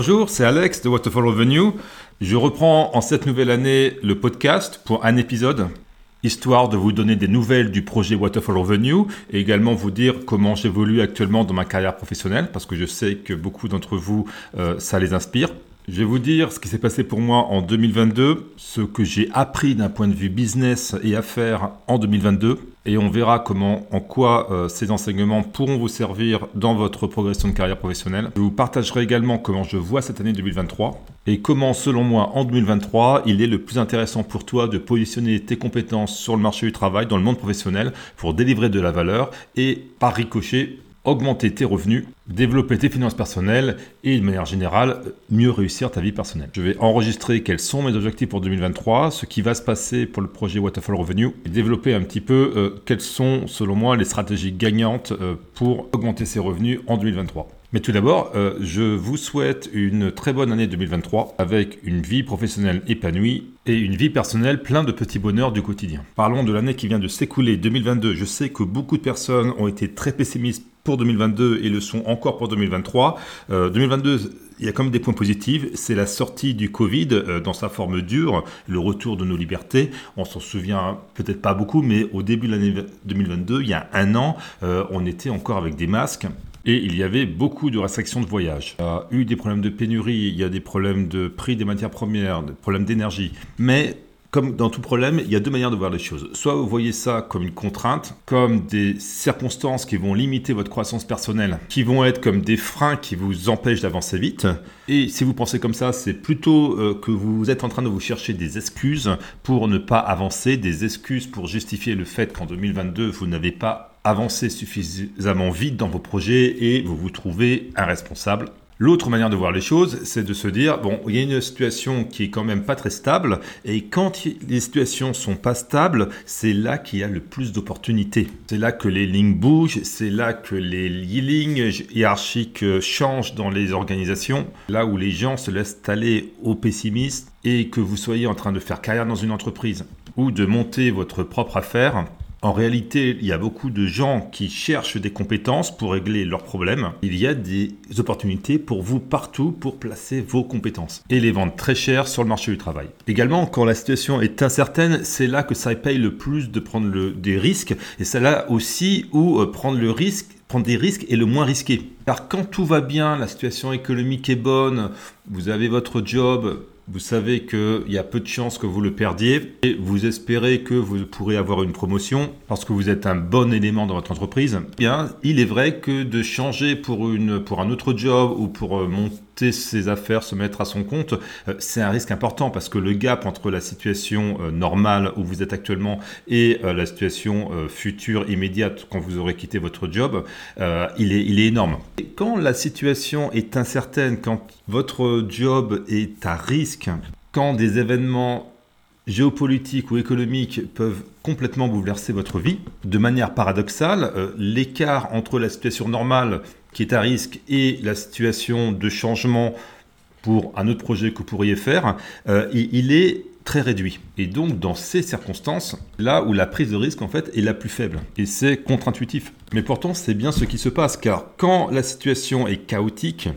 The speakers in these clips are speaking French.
Bonjour, c'est Alex de Waterfall Revenue. Je reprends en cette nouvelle année le podcast pour un épisode, histoire de vous donner des nouvelles du projet Waterfall Revenue et également vous dire comment j'évolue actuellement dans ma carrière professionnelle parce que je sais que beaucoup d'entre vous, euh, ça les inspire. Je vais vous dire ce qui s'est passé pour moi en 2022, ce que j'ai appris d'un point de vue business et affaires en 2022, et on verra comment, en quoi euh, ces enseignements pourront vous servir dans votre progression de carrière professionnelle. Je vous partagerai également comment je vois cette année 2023 et comment, selon moi, en 2023, il est le plus intéressant pour toi de positionner tes compétences sur le marché du travail, dans le monde professionnel, pour délivrer de la valeur et, par ricochet, augmenter tes revenus, développer tes finances personnelles et de manière générale mieux réussir ta vie personnelle. Je vais enregistrer quels sont mes objectifs pour 2023, ce qui va se passer pour le projet Waterfall Revenue et développer un petit peu euh, quelles sont selon moi les stratégies gagnantes euh, pour augmenter ses revenus en 2023. Mais tout d'abord, euh, je vous souhaite une très bonne année 2023 avec une vie professionnelle épanouie et une vie personnelle plein de petits bonheurs du quotidien. Parlons de l'année qui vient de s'écouler, 2022. Je sais que beaucoup de personnes ont été très pessimistes pour 2022 et le sont encore pour 2023. 2022, euh, il y a quand même des points positifs. C'est la sortie du Covid euh, dans sa forme dure, le retour de nos libertés. On s'en souvient peut-être pas beaucoup, mais au début de l'année 2022, il y a un an, on était encore avec des masques et il y avait beaucoup de restrictions de voyage. Il y a eu des problèmes de pénurie, il y a des problèmes de prix des matières premières, des problèmes d'énergie. Mais comme dans tout problème, il y a deux manières de voir les choses. Soit vous voyez ça comme une contrainte, comme des circonstances qui vont limiter votre croissance personnelle, qui vont être comme des freins qui vous empêchent d'avancer vite. Et si vous pensez comme ça, c'est plutôt euh, que vous êtes en train de vous chercher des excuses pour ne pas avancer, des excuses pour justifier le fait qu'en 2022, vous n'avez pas avancé suffisamment vite dans vos projets et vous vous trouvez irresponsable. L'autre manière de voir les choses, c'est de se dire, bon, il y a une situation qui est quand même pas très stable, et quand les situations sont pas stables, c'est là qu'il y a le plus d'opportunités. C'est là que les lignes bougent, c'est là que les lignes hiérarchiques changent dans les organisations, là où les gens se laissent aller au pessimisme, et que vous soyez en train de faire carrière dans une entreprise, ou de monter votre propre affaire, en réalité, il y a beaucoup de gens qui cherchent des compétences pour régler leurs problèmes. Il y a des opportunités pour vous partout pour placer vos compétences et les vendre très cher sur le marché du travail. Également, quand la situation est incertaine, c'est là que ça paye le plus de prendre des risques et c'est là aussi où euh, prendre le risque prendre des risques est le moins risqué. Car quand tout va bien, la situation économique est bonne, vous avez votre job, vous savez qu'il y a peu de chances que vous le perdiez et vous espérez que vous pourrez avoir une promotion parce que vous êtes un bon élément dans votre entreprise. Bien, il est vrai que de changer pour, pour un autre job ou pour euh, monter ses affaires, se mettre à son compte, euh, c'est un risque important parce que le gap entre la situation euh, normale où vous êtes actuellement et la situation future immédiate quand vous aurez quitté votre job, il, est, il est énorme. Quand la situation est incertaine, quand votre job est à risque, quand des événements géopolitiques ou économiques peuvent complètement bouleverser votre vie, de manière paradoxale, euh, l'écart entre la situation normale qui est à risque et la situation de changement pour un autre projet que vous pourriez faire, euh, il est très réduit. Et donc, dans ces circonstances, là où la prise de risque, en fait, est la plus faible. Et c'est contre-intuitif. Mais pourtant, c'est bien ce qui se passe, car quand la situation est chaotique,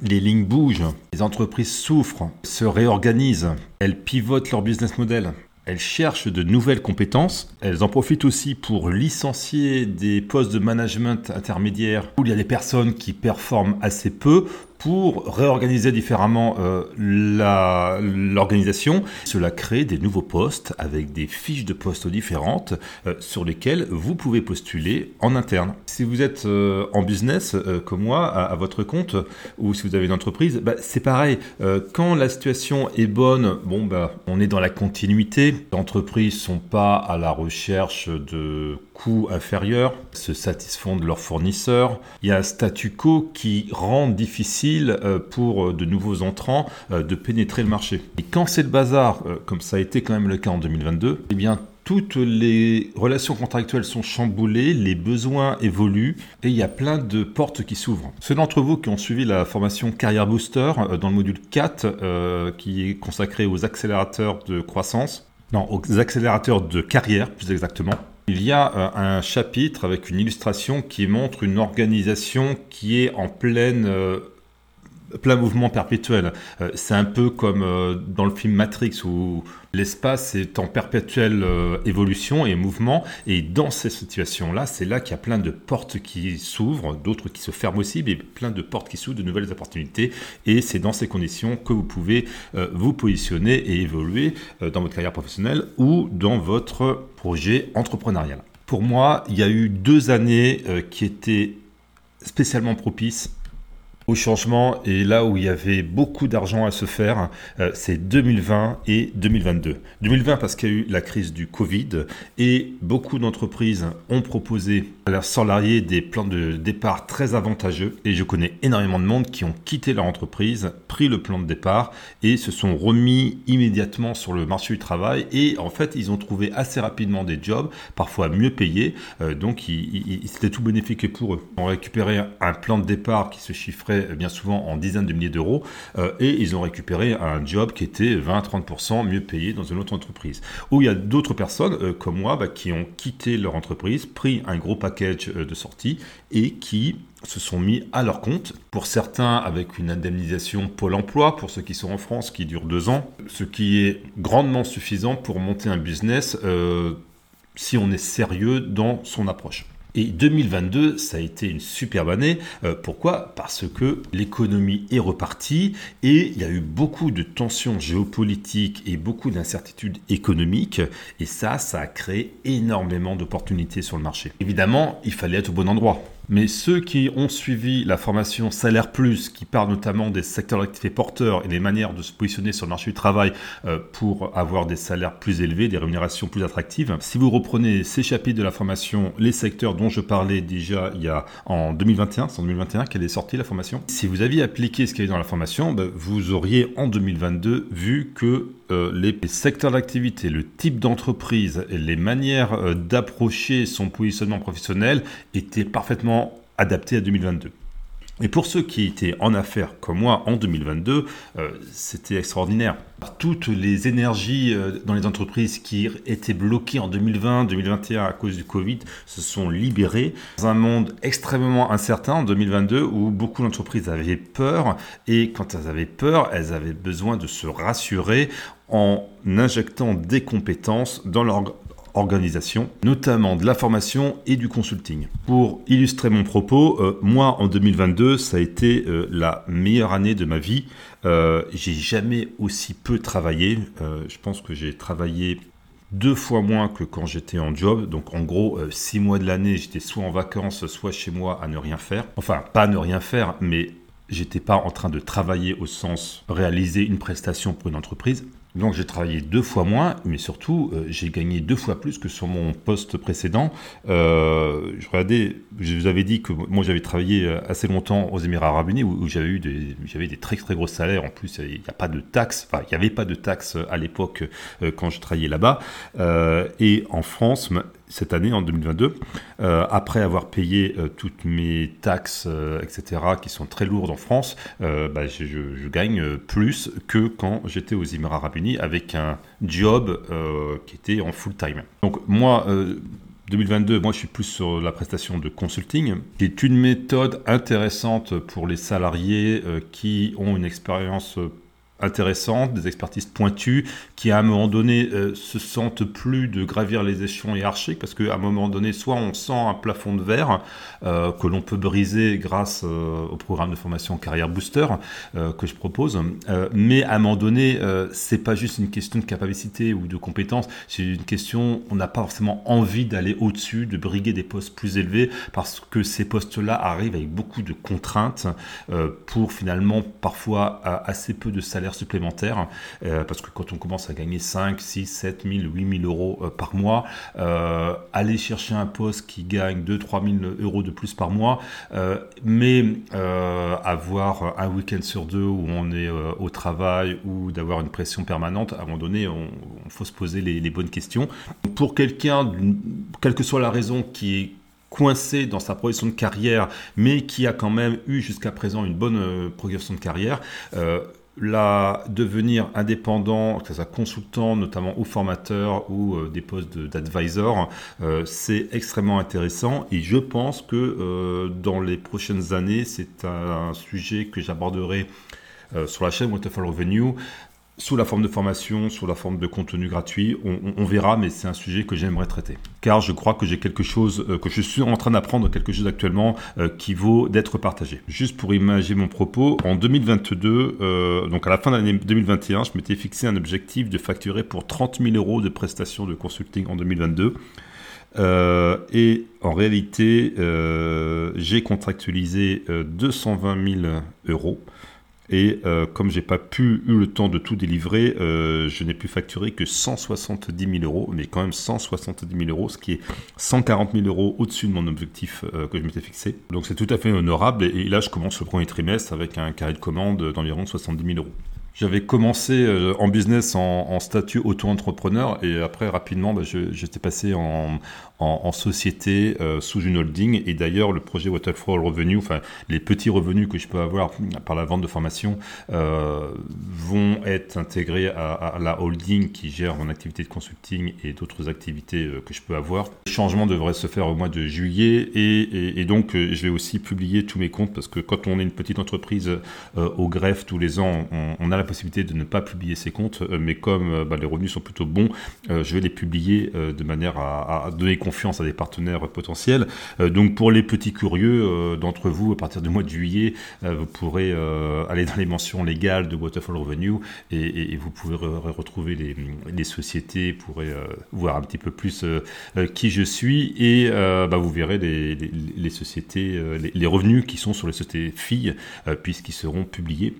les lignes bougent, les entreprises souffrent, se réorganisent, elles pivotent leur business model. Elles cherchent de nouvelles compétences. Elles en profitent aussi pour licencier des postes de management intermédiaires où il y a des personnes qui performent assez peu pour réorganiser différemment euh, l'organisation. Cela crée des nouveaux postes avec des fiches de postes différentes euh, sur lesquelles vous pouvez postuler en interne. Si vous êtes euh, en business comme moi, à, votre compte, ou si vous avez une entreprise, bah, c'est pareil. quand la situation est bonne, bon, bah, on est dans la continuité. Les entreprises sont pas à la recherche de inférieurs, se satisfont de leurs fournisseurs. Il y a un statu quo qui rend difficile euh, pour euh, de nouveaux entrants euh, de pénétrer le marché. Et quand c'est le bazar, comme ça a été quand même le cas en 2022, eh bien toutes les relations contractuelles sont chamboulées, les besoins évoluent et il y a plein de portes qui s'ouvrent. Ceux d'entre vous qui ont suivi la formation Carrière Booster dans le module 4 qui est consacré aux accélérateurs de croissance, non, aux accélérateurs de carrière plus exactement, il y a un chapitre avec une illustration qui montre une organisation qui est en pleine plein mouvement perpétuel. Euh, c'est un peu comme euh, dans le film Matrix où l'espace est en perpétuelle euh, évolution et mouvement. Et dans ces situations-là, c'est là, qu'il y a plein de portes qui s'ouvrent, d'autres qui se ferment aussi, mais plein de portes qui s'ouvrent, de nouvelles opportunités. Et c'est dans ces conditions que vous pouvez vous positionner et évoluer dans votre carrière professionnelle ou dans votre projet entrepreneurial. Pour moi, il y a eu deux années qui étaient spécialement propices au changement et là où il y avait beaucoup d'argent à se faire, euh, c'est 2020 et 2022. 2020 parce qu'il y a eu la crise du Covid et beaucoup d'entreprises ont proposé à leurs salariés des plans de départ très avantageux et je connais énormément de monde qui ont quitté leur entreprise, pris le plan de départ et se sont remis immédiatement sur le marché du travail et en fait ils ont trouvé assez rapidement des jobs, parfois mieux payés, euh, donc c'était tout bénéfique pour eux. On récupéré un plan de départ qui se chiffrait bien souvent en dizaines de milliers d'euros, euh, et ils ont récupéré un job qui était 20-30% mieux payé dans une autre entreprise. Ou il y a d'autres personnes euh, comme moi bah, qui ont quitté leur entreprise, pris un gros package euh, de sortie et qui se sont mis à leur compte, pour certains avec une indemnisation Pôle Emploi, pour ceux qui sont en France, qui dure deux ans, ce qui est grandement suffisant pour monter un business si on est sérieux dans son approche. Et 2022, ça a été une superbe année. Euh, pourquoi? Parce que l'économie est repartie et il y a eu beaucoup de tensions géopolitiques et beaucoup d'incertitudes économiques. Et ça, ça a créé énormément d'opportunités sur le marché. Évidemment, il fallait être au bon endroit. Mais ceux qui ont suivi la formation Salaire Plus, qui parle notamment des secteurs d'activité porteurs et des manières de se positionner sur le marché du travail euh, pour avoir des salaires plus élevés, des rémunérations plus attractives, si vous reprenez ces chapitres de la formation, les secteurs dont je parlais déjà il y a en 2021, c'est en 2021 qu'elle est sortie la formation, si vous aviez appliqué ce qu'il y avait dans la formation, ben, vous auriez en 2022 vu que euh, les secteurs d'activité, le type d'entreprise et les manières euh, d'approcher son positionnement professionnel étaient parfaitement adapté à 2022. Et pour ceux qui étaient en affaires comme moi en 2022, euh, c'était extraordinaire. Toutes les énergies euh, dans les entreprises qui étaient bloquées en 2020, 2021 à cause du Covid se sont libérées dans un monde extrêmement incertain en 2022 où beaucoup d'entreprises avaient peur et quand elles avaient peur, elles avaient besoin de se rassurer en injectant des compétences dans leur organisation, notamment de la formation et du consulting. Pour illustrer mon propos, euh, moi en 2022, ça a été euh, la meilleure année de ma vie. Euh, j'ai jamais aussi peu travaillé. je pense que j'ai travaillé deux fois moins que quand j'étais en job. Donc en gros, six mois de l'année, j'étais soit en vacances, soit chez moi à ne rien faire. Enfin, pas à ne rien faire, mais j'étais pas en train de travailler au sens réaliser une prestation pour une entreprise. Donc j'ai travaillé deux fois moins, mais surtout euh, j'ai gagné deux fois plus que sur mon poste précédent. Euh, je vous avais dit que moi j'avais travaillé euh, assez longtemps aux Émirats Arabes Unis où, j'avais eu des très très gros salaires. En plus, il n'y a pas de taxes, enfin il n'y avait pas de taxes à l'époque quand je travaillais là-bas. et en France, cette année, en 2022, euh, après avoir payé euh, toutes mes taxes, euh, etc., qui sont très lourdes en France, bah, je, gagne plus que quand j'étais aux Émirats Arabes Unis avec un job qui était en full time. Donc moi, 2022, moi je suis plus sur la prestation de consulting, qui est une méthode intéressante pour les salariés qui ont une expérience intéressantes, des expertises pointues, qui à un moment donné euh, se sentent plus de gravir les échelons hiérarchiques, parce qu'à un moment donné, soit on sent un plafond de verre euh, que l'on peut briser grâce euh, au programme de formation Carrière Booster que je propose, mais à un moment donné, c'est pas juste une question de capacité ou de compétence, c'est une question, on n'a pas forcément envie d'aller au-dessus, de briguer des postes plus élevés, parce que ces postes-là arrivent avec beaucoup de contraintes pour finalement parfois assez peu de salaire supplémentaires, euh, parce que quand on commence à gagner 5, 6, 7 000, 8 000 euros euh, par mois, euh, aller chercher un poste qui gagne 2, 3 000 euros de plus par mois, mais avoir un week-end sur deux où on est au travail ou d'avoir une pression permanente, à un moment donné, on, faut se poser les, les bonnes questions. Pour quelqu'un, quelle que soit la raison qui est coincé dans sa progression de carrière, mais qui a quand même eu jusqu'à présent une bonne progression de carrière, la, devenir indépendant, que ce soit consultant, notamment ou formateur ou euh, des postes d'advisor, euh, c'est extrêmement intéressant. Et je pense que euh, dans les prochaines années, c'est un, sujet que j'aborderai sur la chaîne Waterfall Revenue sous la forme de formation, sous la forme de contenu gratuit. On, verra, mais c'est un sujet que j'aimerais traiter. Car je crois que j'ai quelque chose, euh, que je suis en train d'apprendre quelque chose actuellement euh, qui vaut d'être partagé. Juste pour imaginer mon propos, en 2022, euh, donc à la fin de l'année 2021, je m'étais fixé un objectif de facturer pour 30 000 euros de prestations de consulting en 2022. et en réalité, j'ai contractualisé 220 000 euros. Et euh, comme j'ai pas pu eu le temps de tout délivrer, euh, je n'ai pu facturer que 170 000 euros, mais quand même 170 000 euros, ce qui est 140 000 euros au-dessus de mon objectif euh, que je m'étais fixé. Donc c'est tout à fait honorable. Et, là, je commence le premier trimestre avec un carré de commande d'environ 70 000 euros. J'avais commencé en business en, statut auto-entrepreneur et après rapidement bah, j'étais passé en, société euh, sous une holding. Et d'ailleurs, le projet Waterfall Revenue, enfin les petits revenus que je peux avoir par la vente de formation, euh, vont être intégrés à, la holding qui gère mon activité de consulting et d'autres activités euh, que je peux avoir. Le changement devrait se faire au mois de juillet et, donc je vais aussi publier tous mes comptes parce que quand on est une petite entreprise au greffe tous les ans, on, a la possibilité de ne pas publier ses comptes, mais comme bah, les revenus sont plutôt bons, je vais les publier de manière à, donner confiance à des partenaires potentiels. Euh, donc pour les petits curieux euh, d'entre vous, à partir du mois de juillet, euh, vous pourrez aller dans les mentions légales de Waterfall Revenue et, vous pouvez retrouver les, sociétés, vous pourrez voir un petit peu plus qui je suis et bah, vous verrez les, sociétés, les, revenus qui sont sur les sociétés filles puisqu'ils seront publiés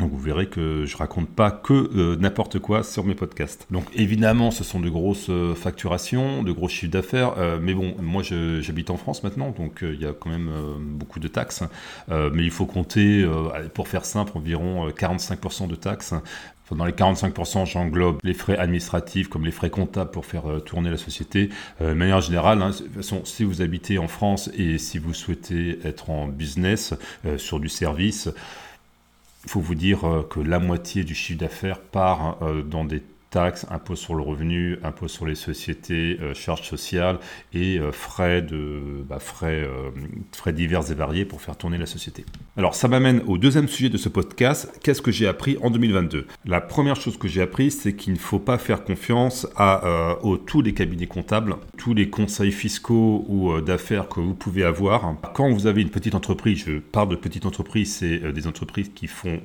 donc vous verrez que je raconte pas que euh, n'importe quoi sur mes podcasts. Donc évidemment, ce sont de grosses euh, facturations, de gros chiffres d'affaires. Euh, mais bon, moi j'habite en France maintenant, donc il y a quand même beaucoup de taxes. mais il faut compter, pour faire simple, environ 45% de taxes. dans les 45%, j'englobe les frais administratifs comme les frais comptables pour faire tourner la société. de manière générale, hein, si vous habitez en France et si vous souhaitez être en business sur du service, il faut vous dire euh, que la moitié du chiffre d'affaires part euh, dans des taxes, impôts sur le revenu, impôts sur les sociétés, euh, charges sociales et euh, bah, euh, frais divers et variés pour faire tourner la société. Alors ça m'amène au deuxième sujet de ce podcast. Qu'est-ce que j'ai appris en 2022 La première chose que j'ai appris, c'est qu'il ne faut pas faire confiance à tous les cabinets comptables, tous les conseils fiscaux ou d'affaires que vous pouvez avoir. Quand vous avez une petite entreprise, je parle de petite entreprise, c'est des entreprises qui font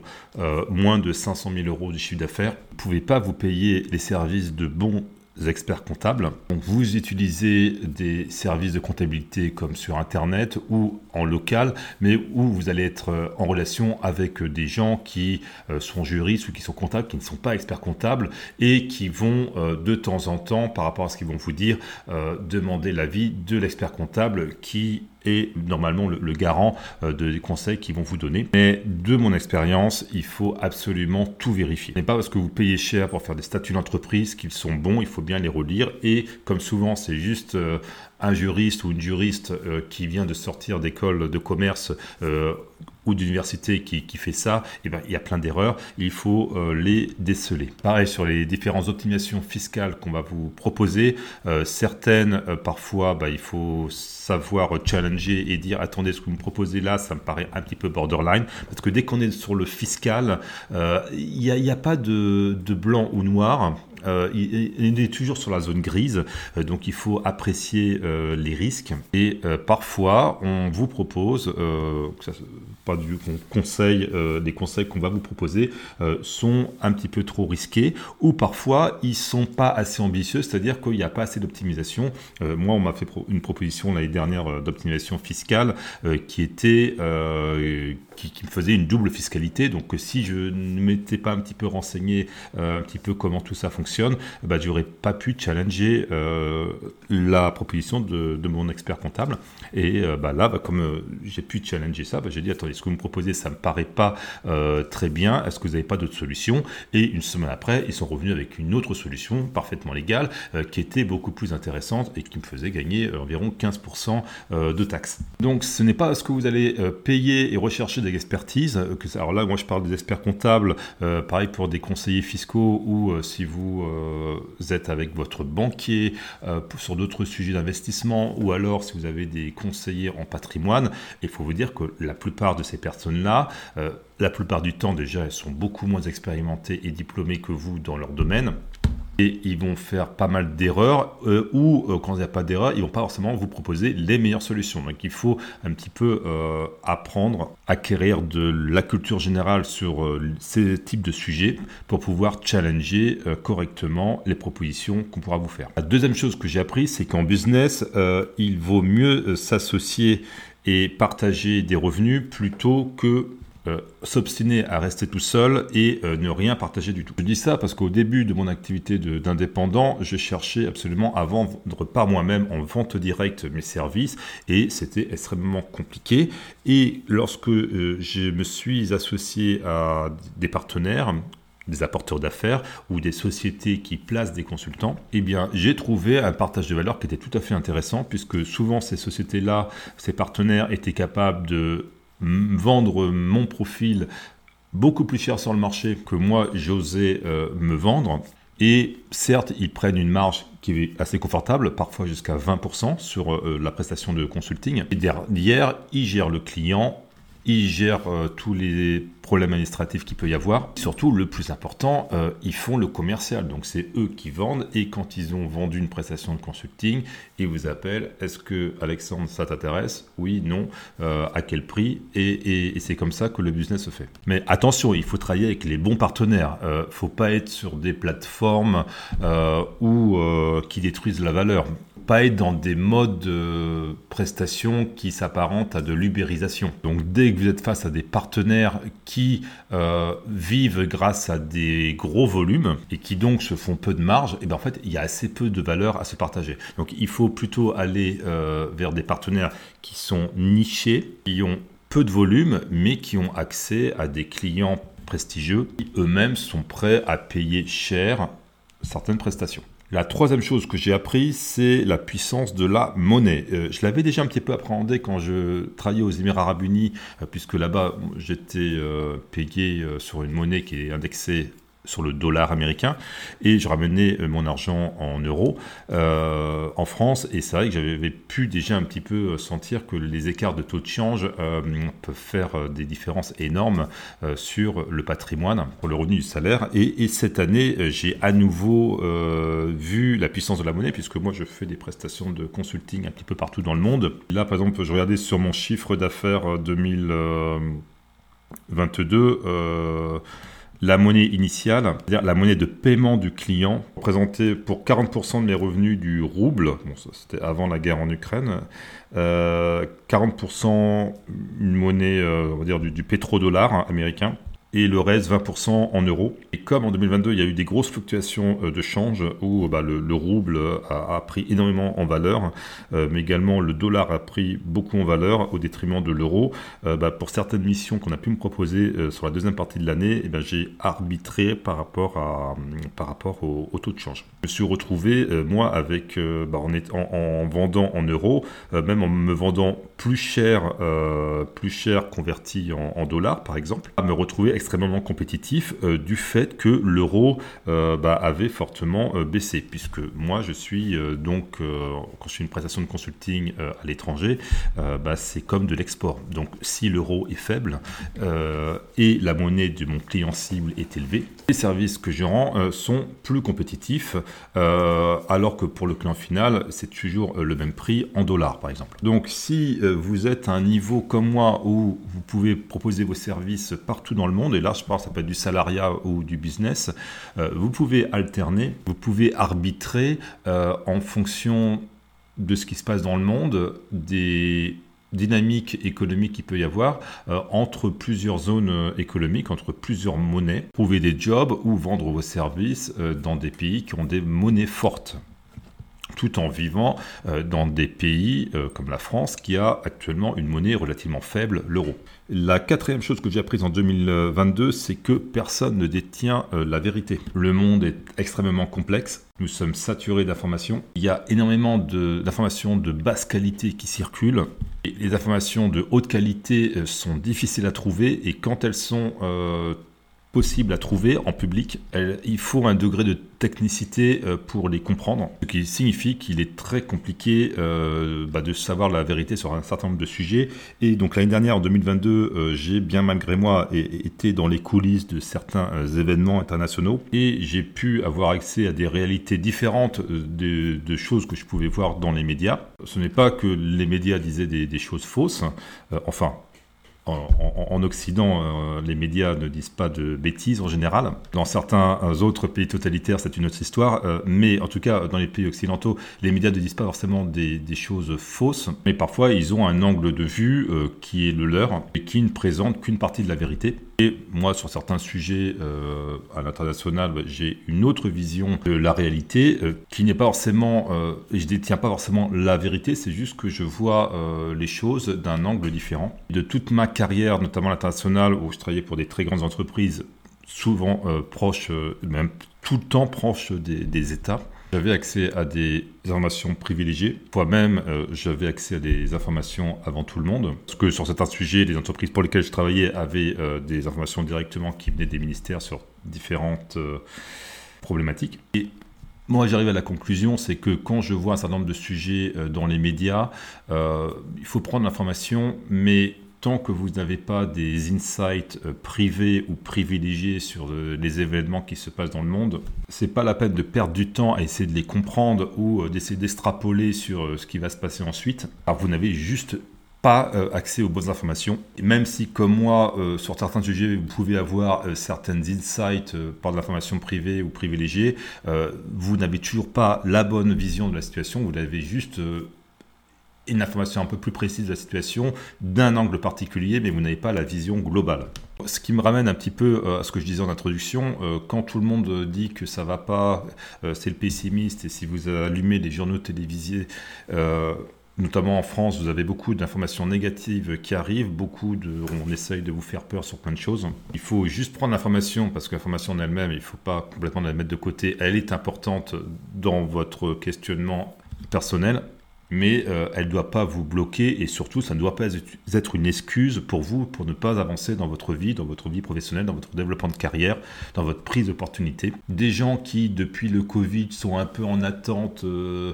moins de 500 000 euros de chiffre d'affaires, vous ne pouvez pas vous payer les services de bons experts comptables. Vous utilisez des services de comptabilité comme sur Internet ou en local, mais où vous allez être euh, en relation avec des gens qui euh, sont juristes ou qui sont comptables, qui ne sont pas experts comptables et qui vont euh, de temps en temps, par rapport à ce qu'ils vont vous dire, demander l'avis de l'expert comptable qui normalement le, garant euh, des conseils qu'ils vont vous donner. Mais de mon expérience, il faut absolument tout vérifier. Ce n'est pas parce que vous payez cher pour faire des statuts d'entreprise qu'ils sont bons, il faut bien les relire. Et comme souvent, c'est juste euh, un juriste ou une juriste euh, qui vient de sortir d'école de commerce ou d'université qui, qui, fait ça, et eh ben, il y a plein d'erreurs, il faut euh, les déceler. Pareil sur les différentes optimisations fiscales qu'on va vous proposer, euh, certaines euh, parfois bah, il faut savoir challenger et dire attendez ce que vous me proposez là, ça me paraît un petit peu borderline, parce que dès qu'on est sur le fiscal, il n'y a, a, pas de, de blanc ou noir, euh, il, est toujours sur la zone grise, euh, donc il faut apprécier euh, les risques. Et parfois, on vous propose, pas du conseil, les conseils qu'on va vous proposer sont un petit peu trop risqués, ou parfois ils sont pas assez ambitieux, c'est-à-dire qu'il n'y a pas assez d'optimisation. moi, on m'a fait une proposition l'année dernière d'optimisation fiscale qui était qui, me faisait une double fiscalité. Donc si je ne m'étais pas un petit peu renseigné un petit peu comment tout ça fonctionne bah, je n'aurais pas pu challenger la proposition de, mon expert comptable. Et bah, là, bah, comme j'ai pu challenger ça, j'ai dit attendez, ce que vous me proposez, ça me paraît pas très bien. Est-ce que vous n'avez pas d'autres solutions? Et une semaine après, ils sont revenus avec une autre solution parfaitement légale qui était beaucoup plus intéressante et qui me faisait gagner environ 15% de taxes. Donc ce n'est pas ce que vous allez payer et rechercher des expertises. Alors là, moi je parle des experts comptables, pareil pour des conseillers fiscaux ou si vous êtes avec votre banquier sur d'autres sujets d'investissement ou alors si vous avez des conseillers en patrimoine, il faut vous dire que la plupart de ces personnes-là, euh, la plupart du temps déjà, elles sont beaucoup moins expérimentées et diplômées que vous dans leur domaine et ils vont faire pas mal d'erreurs euh, ou euh, quand il n'y a pas d'erreur, ils vont pas forcément vous proposer les meilleures solutions. Donc il faut un petit peu euh, apprendre, acquérir de la culture générale sur ces types de sujets pour pouvoir challenger correctement les propositions qu'on pourra vous faire. La deuxième chose que j'ai appris, c'est qu'en business, il vaut mieux s'associer et partager des revenus plutôt que euh, s'obstiner à rester tout seul et euh, ne rien partager du tout. Je dis ça parce qu'au début de mon activité d'indépendant, je cherchais absolument à vendre par moi-même en vente directe mes services et c'était extrêmement compliqué. Et lorsque euh, je me suis associé à des partenaires, des apporteurs d'affaires ou des sociétés qui placent des consultants, eh bien, j'ai trouvé un partage de valeur qui était tout à fait intéressant puisque souvent ces sociétés-là, ces partenaires étaient capables de vendre mon profil beaucoup plus cher sur le marché que moi j'osais euh, me vendre. Et certes, ils prennent une marge qui est assez confortable, parfois jusqu'à 20% sur euh, la prestation de consulting. Et derrière, ils gèrent le client ils gèrent euh, tous les problèmes administratifs qu'il peut y avoir. surtout, le plus important, euh, ils font le commercial. Donc, c'est eux qui vendent. Et quand ils ont vendu une prestation de consulting, ils vous appellent Est-ce que, Alexandre, ça t'intéresse? Oui, non. Euh, à quel prix? Et, c'est comme ça que le business se fait. Mais attention, il faut travailler avec les bons partenaires. Il ne faut pas être sur des plateformes qui détruisent la valeur pas être dans des modes de prestation qui s'apparentent à de l'ubérisation. Donc dès que vous êtes face à des partenaires qui euh, vivent grâce à des gros volumes et qui donc se font peu de marge, et eh bien en fait il y a assez peu de valeur à se partager. Donc il faut plutôt aller euh, vers des partenaires qui sont nichés, qui ont peu de volume, mais qui ont accès à des clients prestigieux qui eux-mêmes sont prêts à payer cher certaines prestations. La troisième chose que j'ai appris, c'est la puissance de la monnaie. Euh, je l'avais déjà un petit peu appréhendé quand je travaillais aux Émirats arabes unis, euh, puisque là-bas, j'étais euh, payé sur une monnaie qui est indexée sur le dollar américain et je ramenais euh, mon argent en euros euh, en France. Et c'est vrai que j'avais pu déjà un petit peu euh, sentir que les écarts de taux de change peuvent faire des différences énormes sur le patrimoine pour le revenu du salaire. Et, cette année j'ai à nouveau vu la puissance de la monnaie puisque moi je fais des prestations de consulting un petit peu partout dans le monde. Là par exemple je regardais sur mon chiffre d'affaires 2022 la monnaie initiale, c'est-à-dire la monnaie de paiement du client, représentait pour 40% de revenus du rouble, c'était avant la guerre en Ukraine, 40% euh, une monnaie, euh, dire, du, du pétrodollar hein, américain, et le reste 20% en euros. Et comme en 2022, il y a eu des grosses fluctuations euh, de change où bah, le, rouble a, pris énormément en valeur, euh, mais également le dollar a pris beaucoup en valeur au détriment de l'euro, euh, bah, pour certaines missions qu'on a pu me proposer sur la deuxième partie de l'année, eh ben, j'ai arbitré par rapport, à, par rapport au, taux de change. Je me suis retrouvé, moi, avec, bah, en, en, vendant en euros, même en me vendant plus cher, plus cher converti en, dollars, par exemple, à me retrouver extrêmement compétitif euh, du fait que l'euro euh, bah, avait fortement euh, baissé. Puisque moi, je suis donc, quand je fais une prestation de consulting à l'étranger, bah, c'est comme de l'export. Donc, si l'euro est faible et la monnaie de mon client cible est élevée, les services que je rends sont plus compétitifs, alors que pour le client final, c'est toujours le même prix en dollars, par exemple. Donc, si vous êtes à un niveau comme moi où vous pouvez proposer vos services partout dans le monde, et là je pense ça peut être du salariat ou du business, euh, vous pouvez alterner, vous pouvez arbitrer euh, en fonction de ce qui se passe dans le monde, des dynamique économique qu'il peut y avoir euh, entre plusieurs zones économiques, entre plusieurs monnaies, trouver des jobs ou vendre vos services dans des pays qui ont des monnaies fortes tout en vivant dans des pays comme la France qui a actuellement une monnaie relativement faible, l'euro. La quatrième chose que j'ai apprise en 2022, c'est que personne ne détient la vérité. Le monde est extrêmement complexe, nous sommes saturés d'informations, il y a énormément d'informations de, basse qualité qui circulent, les informations de haute qualité euh, sont difficiles à trouver et quand elles sont euh, possibles à trouver en public, il faut un degré de technicité euh, pour les comprendre, ce qui signifie qu'il est très compliqué bah, de savoir la vérité sur un certain nombre de sujets. Et donc l'année dernière, en 2022, j'ai bien malgré moi été dans les coulisses de certains événements internationaux et j'ai pu avoir accès à des réalités différentes de, choses que je pouvais voir dans les médias. Ce n'est pas que les médias disaient des choses fausses, enfin en, Occident, euh, les médias ne disent pas de bêtises en général. Dans certains autres pays totalitaires, c'est une autre histoire. Euh, mais en tout cas, dans les pays occidentaux, les médias ne disent pas forcément des, choses fausses. Mais parfois, ils ont un angle de vue euh, qui est le leur et qui ne présente qu'une partie de la vérité. Et moi, sur certains sujets à l'international, bah, j'ai une autre vision de la réalité qui n'est pas forcément, et je détiens pas forcément la vérité, c'est juste que je vois les choses d'un angle différent. De toute ma carrière, notamment à l'international, où je travaillais pour des très grandes entreprises, souvent euh, proches, euh, même tout le temps proches des, États, j'avais accès à des informations privilégiées. Moi-même, euh, j'avais accès à des informations avant tout le monde. Parce que sur certains sujets, les entreprises pour lesquelles je travaillais avaient des informations directement qui venaient des ministères sur différentes problématiques. Et moi, j'arrive à la conclusion, c'est que quand je vois un certain nombre de sujets dans les médias, il faut prendre l'information, mais tant que vous n'avez pas des insights euh, privés ou privilégiés sur euh, les événements qui se passent dans le monde, c'est pas la peine de perdre du temps à essayer de les comprendre ou euh, d'essayer d'extrapoler sur ce qui va se passer ensuite. Alors vous n'avez juste pas accès aux bonnes informations. même si, comme moi, sur certains sujets, vous pouvez avoir certaines insights par de l'information privée ou privilégiée, vous n'avez toujours pas la bonne vision de la situation, vous l'avez juste une information un peu plus précise de la situation d'un angle particulier, mais vous n'avez pas la vision globale. Ce qui me ramène un petit peu euh, à ce que je disais en introduction, euh, quand tout le monde dit que ça va pas, euh, c'est le pessimiste, et si vous allumez les journaux télévisés, notamment en France, vous avez beaucoup d'informations négatives qui arrivent, beaucoup de, on essaye de vous faire peur sur plein de choses. Il faut juste prendre l'information, parce que l'information en elle-même, il ne faut pas complètement la mettre de côté, elle est importante dans votre questionnement personnel, mais euh, elle ne doit pas vous bloquer et surtout ça ne doit pas être une excuse pour vous pour ne pas avancer dans votre vie, dans votre vie professionnelle, dans votre développement de carrière, dans votre prise d'opportunité. Des gens qui depuis le Covid sont un peu en attente euh,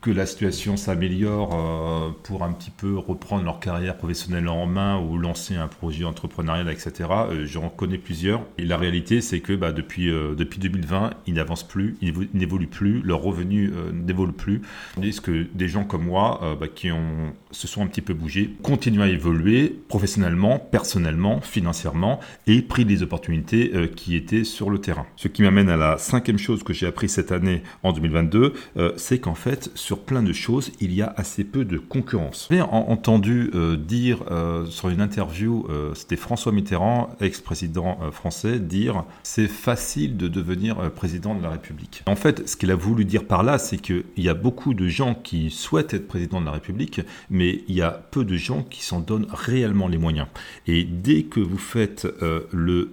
que la situation s'améliore euh, pour un petit peu reprendre leur carrière professionnelle en main ou lancer un projet entrepreneurial, etc. Euh, J'en connais plusieurs. Et la réalité, c'est que bah, depuis, euh, depuis 2020, ils n'avancent plus, ils n'évoluent plus, leurs revenus n'évoluent plus. Tandis que des gens comme moi, bah, qui ont, se sont un petit peu bougés, continuent à évoluer professionnellement, personnellement, financièrement et pris des opportunités qui étaient sur le terrain. Ce qui m'amène à la cinquième chose que j'ai appris cette année en 2022, c'est qu'en fait, sur plein de choses, il y a assez peu de concurrence. J'ai entendu euh, dire euh, sur une interview, euh, c'était François Mitterrand, ex-président français, dire c'est facile de devenir président de la République. En fait, ce qu'il a voulu dire par là, c'est qu'il y a beaucoup de gens qui souhaitent être président de la République, mais il y a peu de gens qui s'en donnent réellement les moyens. Et dès que vous faites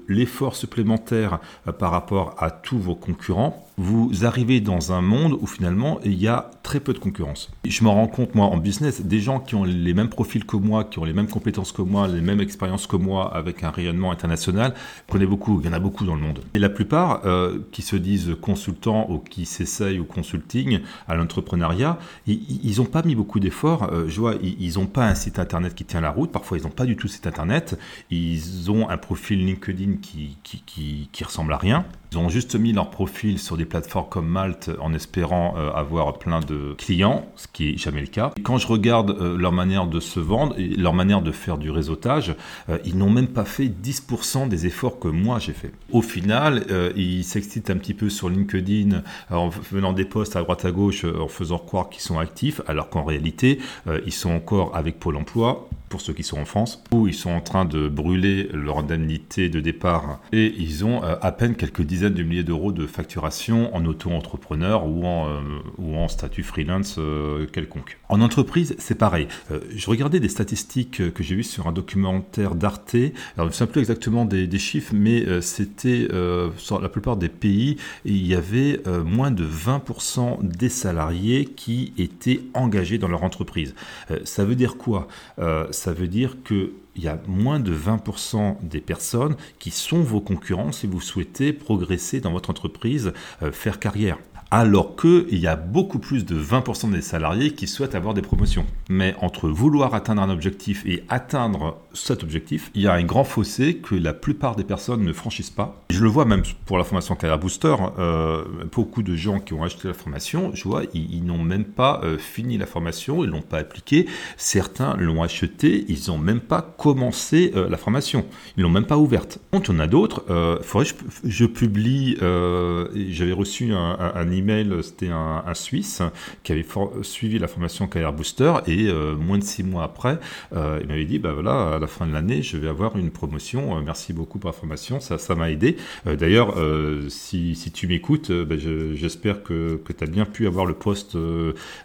l'effort supplémentaire par rapport à tous vos concurrents, vous arrivez dans un monde où finalement il y a très peu de concurrence. Je me rends compte, moi, en business, des gens qui ont les mêmes profils que moi, qui ont les mêmes compétences que moi, les mêmes expériences que moi, avec un rayonnement international, connais beaucoup, il y en a beaucoup dans le monde. Et la plupart euh, qui se disent consultants ou qui s'essayent au consulting, à l'entrepreneuriat, ils n'ont pas mis beaucoup d'efforts. Euh, je vois, ils n'ont pas un site internet qui tient la route, parfois ils n'ont pas du tout site internet, ils ont un profil LinkedIn qui ressemble à rien. Ils ont juste mis leur profil sur des des plateformes comme Malte en espérant avoir plein de clients, ce qui est jamais le cas. Quand je regarde leur manière de se vendre et leur manière de faire du réseautage, ils n'ont même pas fait 10% des efforts que moi j'ai fait. Au final, ils s'excitent un petit peu sur LinkedIn en venant des posts à droite à gauche en faisant croire qu'ils sont actifs, alors qu'en réalité, ils sont encore avec Pôle Emploi pour ceux qui sont en France, où ils sont en train de brûler leur indemnité de départ et ils ont euh, à peine quelques dizaines de milliers d'euros de facturation en auto-entrepreneur ou, en, euh, ou en statut freelance euh, quelconque. En entreprise, c'est pareil. je regardais des statistiques que j'ai vues sur un documentaire d'Arte. Alors, je ne sais plus exactement des, des chiffres, mais c'était sur la plupart des pays, il y avait moins de 20% des salariés qui étaient engagés dans leur entreprise. ça veut dire quoi? Ça veut dire qu'il y a moins de 20% des personnes qui sont vos concurrents si vous souhaitez progresser dans votre entreprise, euh, faire carrière alors qu'il y a beaucoup plus de 20% des salariés qui souhaitent avoir des promotions. Mais entre vouloir atteindre un objectif et atteindre cet objectif, il y a un grand fossé que la plupart des personnes ne franchissent pas. Je le vois même pour la formation Carrière Booster, euh, beaucoup de gens qui ont acheté la formation, je vois, ils, n'ont même pas euh, fini la formation, ils l'ont pas appliquée. Certains l'ont acheté, ils n'ont même pas commencé euh, la formation, ils l'ont même pas ouverte. Y en a d'autres. je publie. J'avais reçu un, un, un email, c'était un, Suisse qui avait suivi la formation Carrière Booster et euh, moins de six mois après, euh, il m'avait dit bah voilà, à la fin de l'année, je vais avoir une promotion. Euh, merci beaucoup pour la formation, ça, ça m'a aidé. D'ailleurs, si, si, tu m'écoutes, bah, j'espère que, que tu as bien pu avoir le poste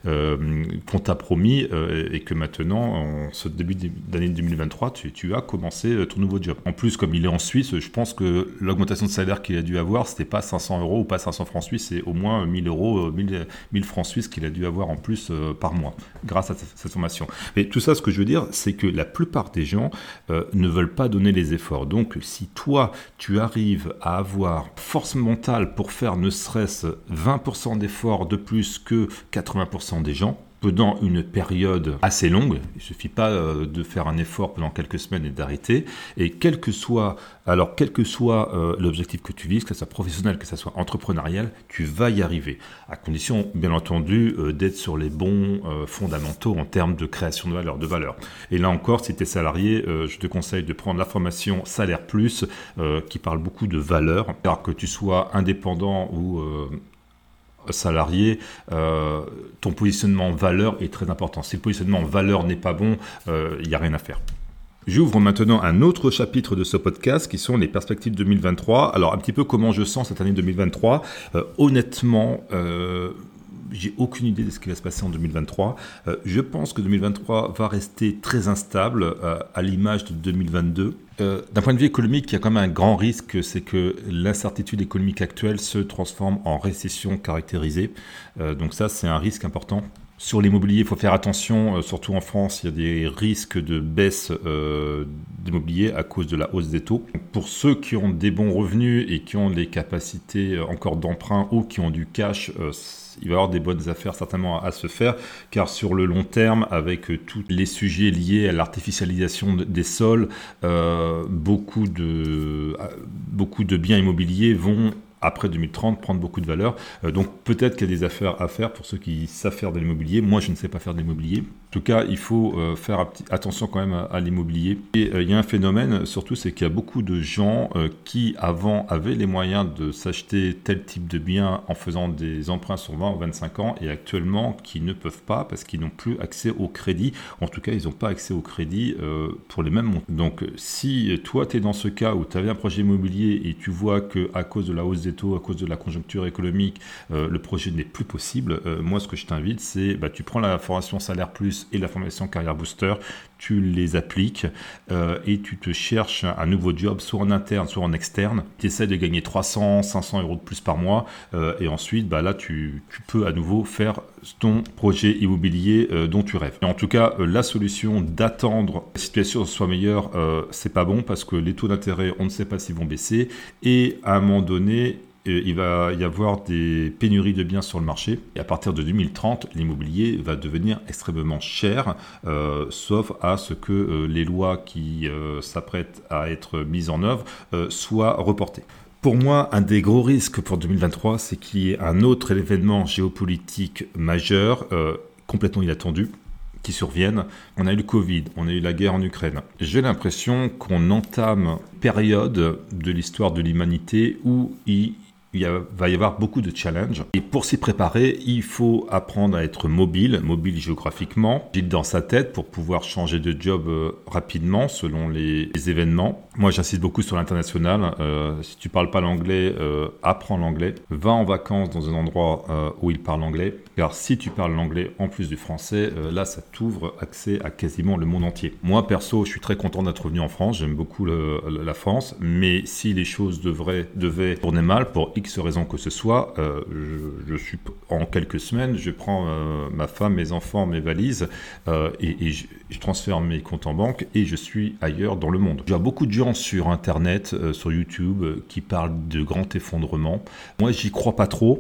qu'on t'a promis et que maintenant, en ce début d'année 2023, tu, tu, as commencé ton nouveau job. En plus, comme il est en Suisse, je pense que l'augmentation de salaire qu'il a dû avoir, c'était pas 500 euros ou pas 500 francs suisses, c'est au moins 1000 euros, 1000, 1000 francs suisses qu'il a dû avoir en plus euh, par mois grâce à cette formation. Mais tout ça, ce que je veux dire, c'est que la plupart des gens euh, ne veulent pas donner les efforts. Donc, si toi, tu arrives à avoir force mentale pour faire ne serait-ce 20% d'efforts de plus que 80% des gens, pendant une période assez longue. Il suffit pas euh, de faire un effort pendant quelques semaines et d'arrêter. Et quel que soit, alors quel que soit euh, l'objectif que tu vises, que ce soit professionnel, que ce soit entrepreneurial, tu vas y arriver. À condition, bien entendu, euh, d'être sur les bons fondamentaux en termes de création de valeur, de valeur. Et là encore, si tu es salarié, je te conseille de prendre la formation Salaire Plus, qui parle beaucoup de valeur. Alors que tu sois indépendant ou salarié, euh, ton positionnement valeur est très important. Si le positionnement valeur n'est pas bon, il euh, n'y a rien à faire. J'ouvre maintenant un autre chapitre de ce podcast qui sont les perspectives 2023. Alors un petit peu comment je sens cette année 2023. Euh, honnêtement, j'ai aucune idée de ce qui va se passer en 2023. Euh, je pense que 2023 va rester très instable euh, à l'image de 2022. Euh, d'un point de vue économique, il y a quand même un grand risque, c'est que l'incertitude économique actuelle se transforme en récession caractérisée. donc ça, c'est un risque important. Sur l'immobilier, il faut faire attention, surtout en France, il y a des risques de baisse d'immobilier à cause de la hausse des taux. Pour ceux qui ont des bons revenus et qui ont des capacités encore d'emprunt ou qui ont du cash, il va y avoir des bonnes affaires certainement à, se faire, car sur le long terme, avec euh, tous les sujets liés à l'artificialisation des sols, euh, euh, beaucoup de biens immobiliers vont après 2030 prendre beaucoup de valeur. donc peut-être qu'il y a des affaires à faire pour ceux qui savent faire de l'immobilier. Moi, je ne sais pas faire de l'immobilier. En tout cas, il faut euh, faire attention quand même à, l'immobilier. Et euh, il y a un phénomène, surtout, c'est qu'il y a beaucoup de gens euh, qui, avant, avaient les moyens de s'acheter tel type de bien en faisant des emprunts sur 20 ou 25 ans, et actuellement, qui ne peuvent pas parce qu'ils n'ont plus accès au crédit. En tout cas, ils n'ont pas accès au crédit pour les mêmes montants. Donc, si toi, tu es dans ce cas où tu avais un projet immobilier et tu vois que à cause de la hausse des taux, à cause de la conjoncture économique, le projet n'est plus possible, moi, ce que je t'invite, c'est bah, tu prends la formation salaire plus et la formation Carrière Booster, tu les appliques euh, et tu te cherches un nouveau job, soit en interne, soit en externe. Tu essaies de gagner 300, 500 euros de plus par mois euh, et ensuite, bah, là, tu, peux à nouveau faire ton projet immobilier euh, dont tu rêves. en tout cas, la solution d'attendre la situation soit meilleure, c'est pas bon parce que les taux d'intérêt, on ne sait pas s'ils vont baisser et à un moment donné, il va y avoir des pénuries de biens sur le marché. Et à partir de 2030, l'immobilier va devenir extrêmement cher, euh, sauf à ce que euh, les lois qui euh, s'apprêtent à être mises en œuvre soient reportées. Pour moi, un des gros risques pour 2023, c'est qu'il y ait un autre événement géopolitique majeur, complètement inattendu, qui survienne. On a eu le Covid, on a eu la guerre en Ukraine. J'ai l'impression qu'on entame une période de l'histoire de l'humanité où il il va y avoir beaucoup de challenges. Et pour s'y préparer, il faut apprendre à être mobile, mobile géographiquement, mobile dans sa tête pour pouvoir changer de job euh, rapidement selon les, événements. Moi, j'insiste beaucoup sur l'international. Euh, si tu parles pas l'anglais, euh, apprends l'anglais. Va en vacances dans un endroit où ils parlent anglais. Car si tu parles l'anglais en plus du français, là, ça t'ouvre accès à quasiment le monde entier. Moi, perso, je suis très content d'être venu en France. J'aime beaucoup la France. Mais si les choses devraient, devaient tourner mal pour Raison que ce soit, euh, je, suis en quelques semaines, je prends euh, ma femme, mes enfants, mes valises euh, et, je, transfère mes comptes en banque et je suis ailleurs dans le monde. Il beaucoup de gens sur Internet, sur YouTube, qui parlent de grand effondrement. Moi, j'y crois pas trop.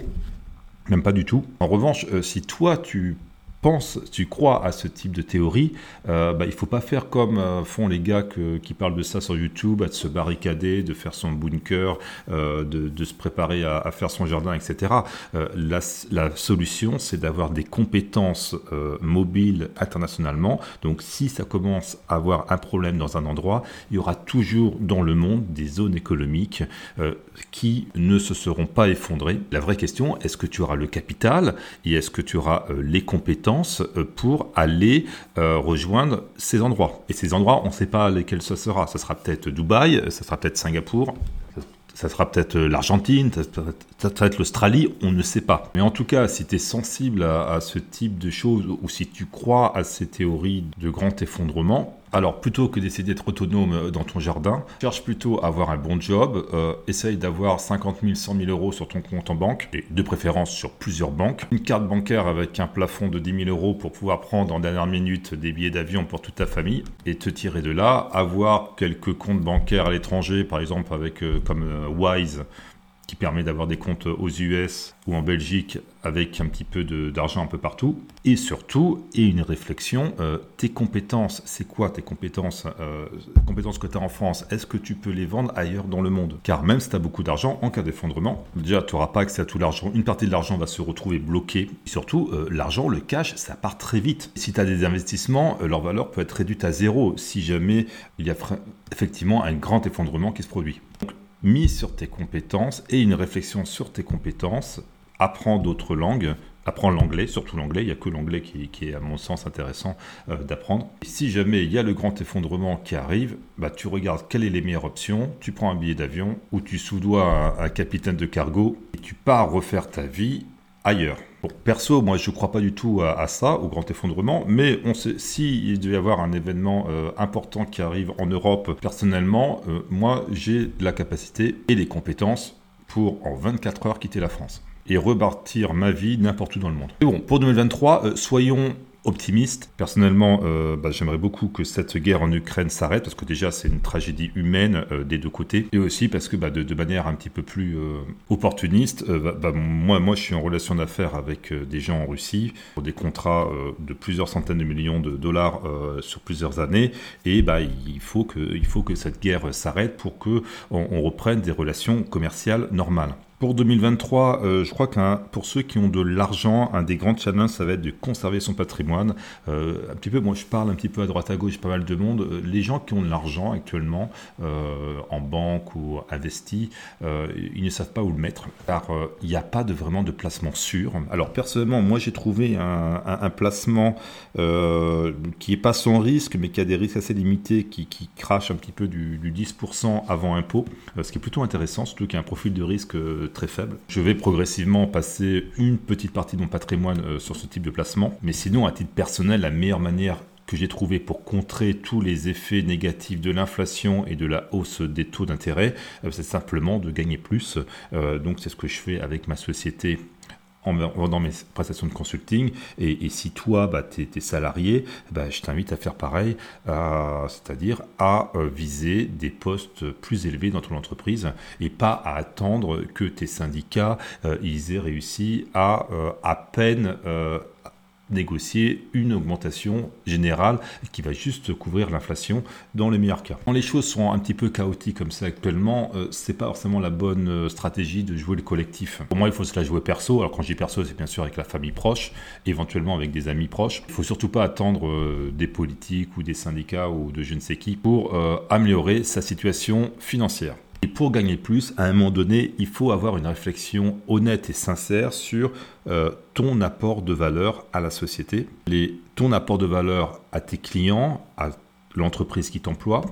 Même pas du tout. En revanche, si toi tu penses, tu crois à ce type de théorie, euh, bah, il faut pas faire comme euh, font les gars qui parlent de ça sur YouTube, à se barricader, de faire son bunker, euh, de, se préparer à, faire son jardin, etc. La, solution, c'est d'avoir des compétences mobiles internationalement. Donc si ça commence à avoir un problème dans un endroit, il y aura toujours dans le monde des zones économiques qui ne se seront pas effondrées. La vraie question, est-ce que tu auras le capital et est-ce que tu auras les compétences euh, pour aller euh, rejoindre ces endroits. Et ces endroits, on ne sait pas lesquels ce sera. Ce sera peut-être Dubaï, ce sera peut-être Singapour, ça sera peut-être euh, l'Argentine, ça sera peut-être l'Australie, on ne sait pas. Mais en tout cas, si tu es sensible à, ce type de choses, ou si tu crois à ces théories de grand effondrement, alors, plutôt que d'essayer d'être autonome euh, dans ton jardin, cherche plutôt à avoir un bon job, euh, essaye d'avoir 50 000, 100 000 euros sur ton compte en banque, et de préférence sur plusieurs banques. Une carte bancaire avec un plafond de 10 000 euros pour pouvoir prendre en dernière minute des billets d'avion pour toute ta famille, et te tirer de là, avoir quelques comptes bancaires à l'étranger, par exemple avec euh, comme Wise, qui permet d'avoir des comptes aux US ou en Belgique avec un petit peu d'argent un peu partout. Et surtout, et une réflexion, euh, tes compétences, c'est quoi tes compétences euh, compétences que tu as en France, est-ce que tu peux les vendre ailleurs dans le monde? Car même si tu as beaucoup d'argent, en cas d'effondrement, déjà tu n'auras pas accès à tout l'argent, une partie de l'argent va se retrouver bloquée. Et surtout, euh, l'argent, le cash, ça part très vite. Si tu as des investissements, leur valeur peut être réduite à zéro si jamais il y a effectivement un grand effondrement qui se produit mise sur tes compétences et une réflexion sur tes compétences. Apprends d'autres langues, apprends l'anglais, surtout l'anglais, il n'y a que l'anglais qui, est à mon sens intéressant euh, d'apprendre. Si jamais il y a le grand effondrement qui arrive, bah, tu regardes quelles sont les meilleures options, tu prends un billet d'avion ou tu soudois un capitaine de cargo et tu pars refaire ta vie ailleurs. Bon, perso, moi je ne crois pas du tout à, ça, au grand effondrement, mais on sait, si il devait y avoir un événement euh, important qui arrive en Europe, personnellement, euh, moi j'ai la capacité et les compétences pour en 24 heures quitter la France et rebâtir ma vie n'importe où dans le monde. Et bon, pour 2023, euh, soyons optimiste. Personnellement, euh, bah, j'aimerais beaucoup que cette guerre en Ukraine s'arrête, parce que déjà c'est une tragédie humaine euh, des deux côtés, et aussi parce que bah, de, manière un petit peu plus euh, opportuniste, bah, moi, moi je suis en relation d'affaires avec des gens en Russie pour des contrats de plusieurs centaines de millions de dollars sur plusieurs années, et il, faut que, cette guerre s'arrête pour que on reprenne des relations commerciales normales. Pour 2023, euh, je crois que pour ceux qui ont de l'argent, un des grands challenges, ça va être de conserver son patrimoine. Euh, un petit peu, moi je parle un petit peu à droite à gauche, pas mal de monde. Euh, les gens qui ont de l'argent actuellement, en banque ou investi, ils ne savent pas où le mettre, car il n'y a pas de vraiment de placement sûr. Alors personnellement, moi j'ai trouvé un, placement qui n'est pas sans risque, mais qui a des risques assez limités, qui, crache un petit peu du, du 10% avant impôt, ce qui est plutôt intéressant, surtout qu'il y a un profil de risque très faible. Je vais progressivement passer une petite partie de mon patrimoine euh, sur ce type de placement. Mais sinon, à titre personnel, la meilleure manière que j'ai trouvé pour contrer tous les effets négatifs de l'inflation et de la hausse des taux d'intérêt, euh, c'est simplement de gagner plus. Euh, donc c'est ce que je fais avec ma société vendant mes prestations de consulting. Et, si toi, bah, tu es, salarié, bah, je t'invite à faire pareil, c'est-à-dire à euh, viser des postes plus élevés dans ton entreprise et pas à attendre que tes syndicats, euh, ils aient réussi à euh, à peine négocier une augmentation générale qui va juste couvrir l'inflation dans les meilleurs cas. Quand les choses sont un petit peu chaotiques comme ça actuellement, euh, c'est pas forcément la bonne euh, stratégie de jouer le collectif. Pour moi, il faut se la jouer perso. Alors quand je dis perso, c'est bien sûr avec la famille proche, éventuellement avec des amis proches. Il faut surtout pas attendre euh, des politiques ou des syndicats ou de je ne sais qui pour améliorer sa situation financière. Et pour gagner plus, à un moment donné, il faut avoir une réflexion honnête et sincère sur euh, ton apport de valeur à la société, ton apport de valeur à tes clients, à l'entreprise qui t'emploie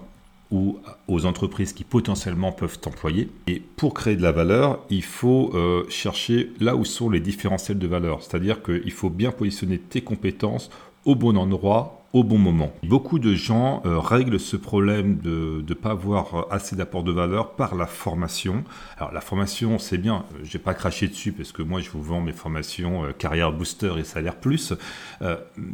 ou aux entreprises qui potentiellement peuvent t'employer. Et pour créer de la valeur, il faut euh, chercher là où sont les différentiels de valeur. C'est-à-dire qu'il faut bien positionner tes compétences au bon endroit, bon moment. Beaucoup de gens euh, règlent ce problème de ne pas avoir euh, assez d'apport de valeur par la formation. Alors la formation, c'est bien, je n'ai pas craché dessus parce que moi je vous vends mes formations euh, Carrière Booster et Salaire Plus,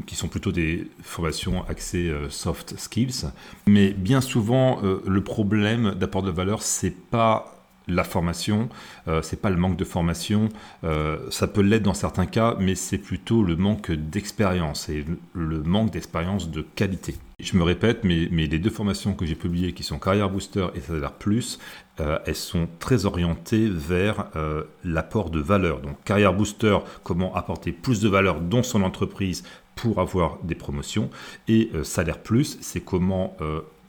qui sont plutôt des formations axées soft skills. Mais bien souvent, le problème d'apport de valeur, c'est pas la formation, euh, c'est pas le manque de formation, euh, ça peut l'être dans certains cas, mais c'est plutôt le manque d'expérience et le manque d'expérience de qualité. Je me répète, mais, mais les deux formations que j'ai publiées, qui sont Carrière Booster et Salaire Plus, euh, elles sont très orientées vers l'apport de valeur. Donc Carrière Booster, comment apporter plus de valeur dans son entreprise pour avoir des promotions, et Salaire Plus, c'est comment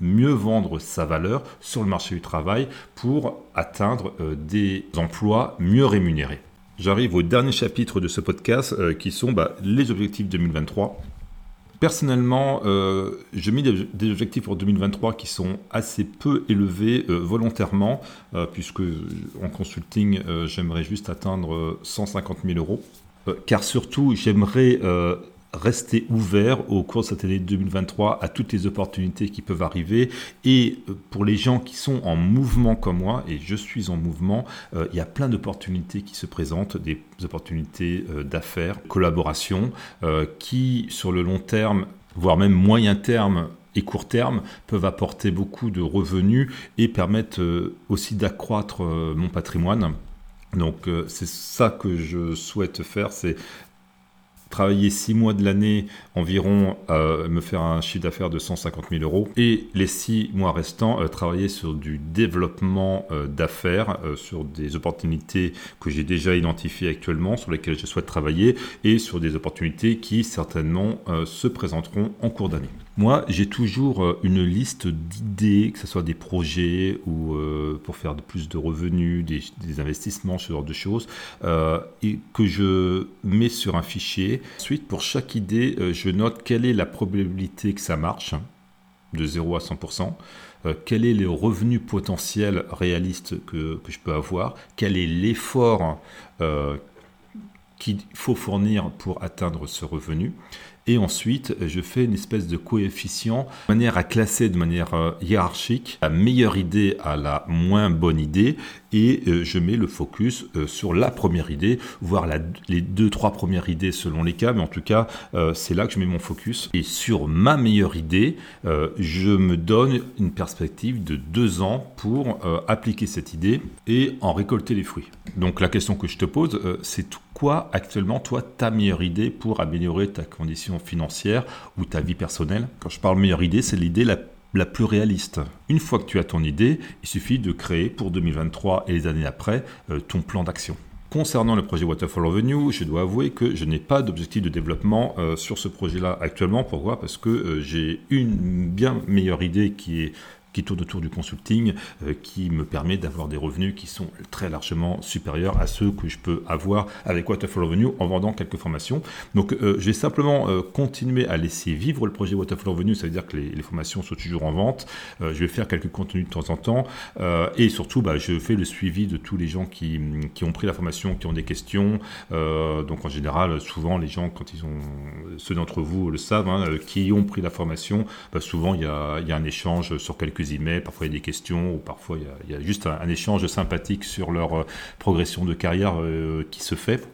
mieux vendre sa valeur sur le marché du travail pour atteindre euh, des emplois mieux rémunérés. J'arrive au dernier chapitre de ce podcast euh, qui sont bah, les objectifs 2023. Personnellement, euh, je mets des, objectifs pour 2023 qui sont assez peu élevés volontairement, puisque en consulting, j'aimerais juste atteindre 150 000 euros. car surtout, j'aimerais rester ouvert au cours de cette année 2023 à toutes les opportunités qui peuvent arriver. Et euh, pour les gens qui sont en mouvement comme moi, et je suis en mouvement, euh, il y a plein d'opportunités qui se présentent, des opportunités euh, d'affaires, collaboration, qui sur le long terme, voire même moyen terme, et court terme peuvent apporter beaucoup de revenus et permettent aussi d'accroître mon patrimoine. Donc c'est ça que je souhaite faire, c'est travailler six mois de l'année environ, euh, me faire un chiffre d'affaires de 150 000 euros, et les six mois restants, euh, travailler sur du développement euh, d'affaires, sur des opportunités que j'ai déjà identifiées actuellement, sur lesquelles je souhaite travailler, et sur des opportunités qui certainement se présenteront en cours d'année. Moi, j'ai toujours une liste d'idées, que ce soit des projets ou pour faire plus de revenus, des, investissements, ce genre de choses, et que je mets sur un fichier. Ensuite, pour chaque idée, euh, je note quelle est la probabilité que ça marche, de 0 à 100%, euh, quel est le revenu potentiel réaliste que, je peux avoir, quel est l'effort euh, qu'il faut fournir pour atteindre ce revenu? Et ensuite, je fais une espèce de coefficient de manière à classer de manière euh, hiérarchique la meilleure idée à la moins bonne idée. Et euh, je mets le focus euh, sur la première idée, voire les deux, trois premières idées selon les cas. Mais en tout cas, c'est là que je mets mon focus. Et sur ma meilleure idée, je me donne une perspective de deux ans pour appliquer cette idée et en récolter les fruits. Donc la question que je te pose, c'est quoi actuellement, toi, ta meilleure idée pour améliorer ta condition financière ou ta vie personnelle? Quand je parle meilleure idée, c'est l'idée la, plus réaliste. Une fois que tu as ton idée, il suffit de créer pour 2023 et les années après euh, ton plan d'action. Concernant le projet Waterfall Revenue, je dois avouer que je n'ai pas d'objectif de développement euh, sur ce projet-là actuellement. Pourquoi? Parce que euh, j'ai une bien meilleure idée qui est qui tourne autour du consulting, euh, qui me permet d'avoir des revenus qui sont très largement supérieurs à ceux que je peux avoir avec Waterfall Revenue en vendant quelques formations. Donc euh, je vais simplement euh, continuer à laisser vivre le projet Waterfall Revenue, ça veut dire que les, formations sont toujours en vente. je vais faire quelques contenus de temps en temps et surtout bah, je fais le suivi de tous les gens qui, qui, ont pris la formation, qui ont des questions. donc en général, souvent les gens, quand ils ont, ceux d'entre vous le savent, hein, qui ont pris la formation, bah, souvent il y a, il y a un échange sur quelques parfois il y a des questions, ou parfois il y a, juste un, échange sympathique sur leur euh, progression de carrière euh, qui se fait.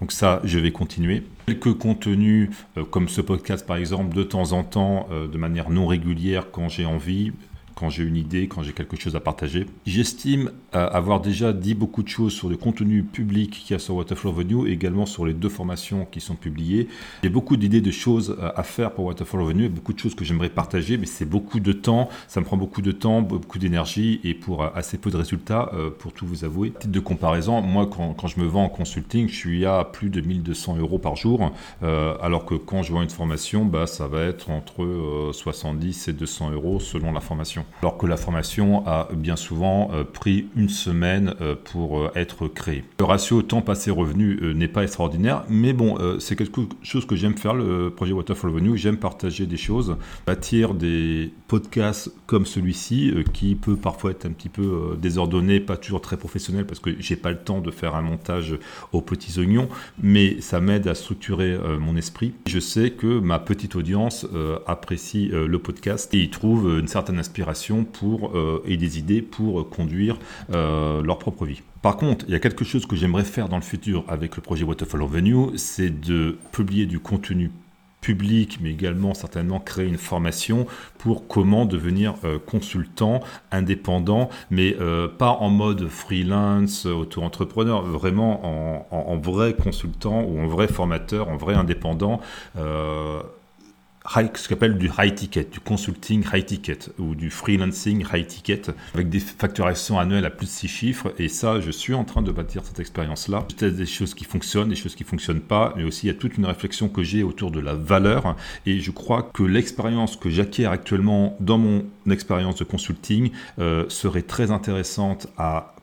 Donc ça, je vais continuer. Quelques contenus euh, comme ce podcast par exemple, de temps en temps, de manière non régulière quand j'ai envie, quand j'ai une idée, quand j'ai quelque chose à partager. J'estime avoir déjà dit beaucoup de choses sur le contenu public qu'il y a sur Waterflow Revenue et également sur les deux formations qui sont publiées. J'ai beaucoup d'idées de choses à faire pour Waterflow Revenue, beaucoup de choses que j'aimerais partager, mais c'est beaucoup de temps, ça me prend beaucoup de temps, beaucoup d'énergie et pour assez peu de résultats, euh, pour tout vous avouer. Titre de comparaison, moi quand, je me vends en consulting, je suis à plus de 1200 euros par jour, euh, alors que quand je vends une formation, bah, ça va être entre 70 euh, et 200 euros selon la formation. Alors que la formation a bien souvent pris une semaine pour être créée. Le ratio temps passé revenu n'est pas extraordinaire, mais bon, c'est quelque chose que j'aime faire, le projet Waterfall Revenue, j'aime partager des choses bâtir des podcasts comme celui-ci, euh, qui peut parfois être un petit peu euh, désordonné, pas toujours très professionnel, parce que j'ai pas le temps de faire un montage aux petits oignons, mais ça m'aide à structurer euh, mon esprit. Je sais que ma petite audience apprécie le podcast et y trouve une certaine inspiration pour, et des idées pour conduire leur propre vie. Par contre, il y a quelque chose que j'aimerais faire dans le futur avec le projet Waterfall Venue, c'est de publier du contenu public, mais également certainement créer une formation pour comment devenir euh, consultant indépendant, mais euh, pas en mode freelance, auto-entrepreneur, vraiment en, vrai consultant ou en vrai formateur, en vrai indépendant. Euh, ce qu'on appelle du high ticket, du consulting high ticket ou du freelancing high ticket avec des facturations annuelles à plus de 6 chiffres. Et ça, je suis en train de bâtir cette expérience-là. Y a des choses qui fonctionnent, des choses qui ne fonctionnent pas, mais aussi il y a toute une réflexion que j'ai autour de la valeur. Et je crois que l'expérience que j'acquiers actuellement dans mon expérience de consulting euh, serait très intéressante à